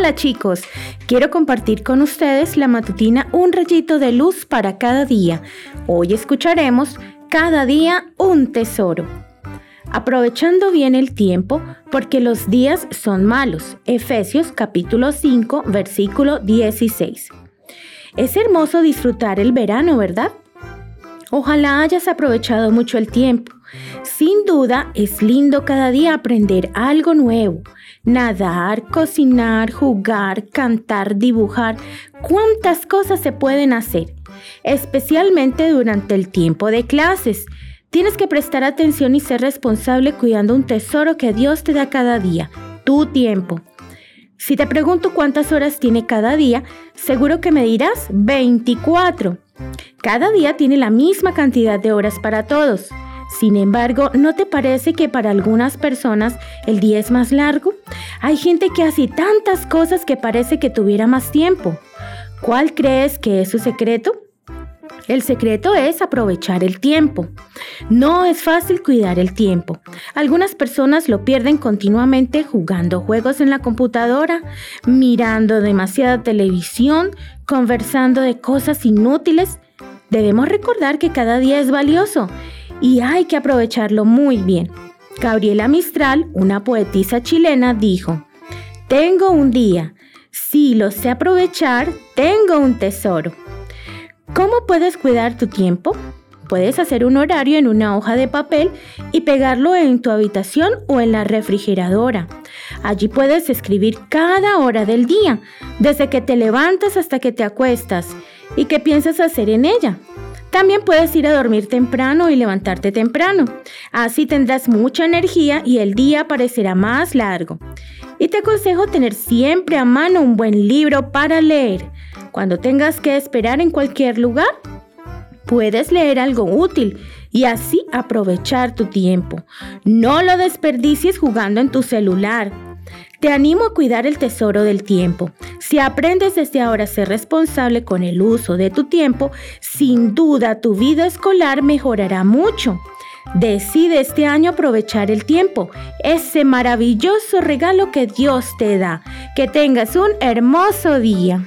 Hola chicos, quiero compartir con ustedes la matutina Un rayito de luz para cada día. Hoy escucharemos Cada día un tesoro. Aprovechando bien el tiempo, porque los días son malos. Efesios capítulo 5, versículo 16. Es hermoso disfrutar el verano, ¿verdad? Ojalá hayas aprovechado mucho el tiempo. Sin duda, es lindo cada día aprender algo nuevo. Nadar, cocinar, jugar, cantar, dibujar. ¿Cuántas cosas se pueden hacer? Especialmente durante el tiempo de clases. Tienes que prestar atención y ser responsable cuidando un tesoro que Dios te da cada día, tu tiempo. Si te pregunto cuántas horas tiene cada día, seguro que me dirás 24. Cada día tiene la misma cantidad de horas para todos. Sin embargo, ¿no te parece que para algunas personas el día es más largo? Hay gente que hace tantas cosas que parece que tuviera más tiempo. ¿Cuál crees que es su secreto? El secreto es aprovechar el tiempo. No es fácil cuidar el tiempo. Algunas personas lo pierden continuamente jugando juegos en la computadora, mirando demasiada televisión, conversando de cosas inútiles. Debemos recordar que cada día es valioso y hay que aprovecharlo muy bien. Gabriela Mistral, una poetisa chilena, dijo, Tengo un día, si lo sé aprovechar, tengo un tesoro. ¿Cómo puedes cuidar tu tiempo? Puedes hacer un horario en una hoja de papel y pegarlo en tu habitación o en la refrigeradora. Allí puedes escribir cada hora del día, desde que te levantas hasta que te acuestas, y qué piensas hacer en ella. También puedes ir a dormir temprano y levantarte temprano. Así tendrás mucha energía y el día parecerá más largo. Y te aconsejo tener siempre a mano un buen libro para leer. Cuando tengas que esperar en cualquier lugar, puedes leer algo útil y así aprovechar tu tiempo. No lo desperdicies jugando en tu celular. Te animo a cuidar el tesoro del tiempo. Si aprendes desde ahora a ser responsable con el uso de tu tiempo, sin duda tu vida escolar mejorará mucho. Decide este año aprovechar el tiempo, ese maravilloso regalo que Dios te da. Que tengas un hermoso día.